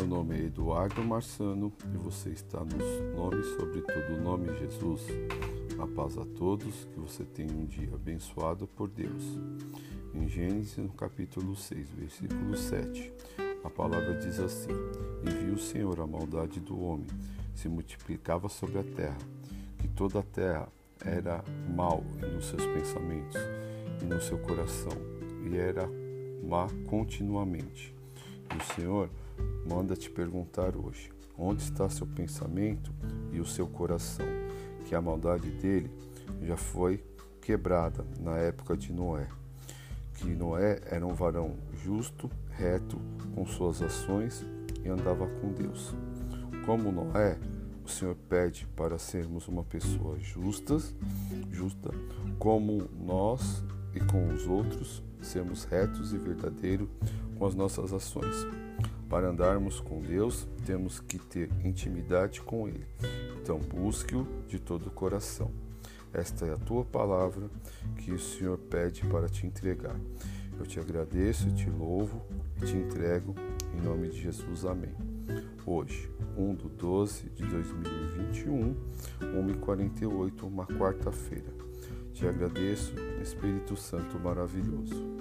Eduardo Marçano e você está nos nomes sobre todo o nome Jesus. A paz a todos, que você tenha um dia abençoado por Deus. Em Gênesis, no capítulo 6, versículo 7, a palavra diz assim: E viu o Senhor a maldade do homem, se multiplicava sobre a terra, que toda a terra era mal nos seus pensamentos e no seu coração, e era má continuamente. E o Senhor manda te perguntar hoje: onde está seu pensamento e o seu coração? Que a maldade dele já foi quebrada na época de Noé. Que Noé era um varão justo, reto com suas ações e andava com Deus. Como Noé, o Senhor pede para sermos uma pessoa justas, justa, como nós e com os outros, sermos retos e verdadeiros com as nossas ações. Para andarmos com Deus, temos que ter intimidade com Ele. Então, busque-o de todo o coração. Esta é a tua palavra que o Senhor pede para te entregar. Eu te agradeço, te louvo e te entrego em nome de Jesus. Amém. Hoje, 1 de 12 de 2021, 1h48, uma quarta-feira. Te agradeço, Espírito Santo maravilhoso.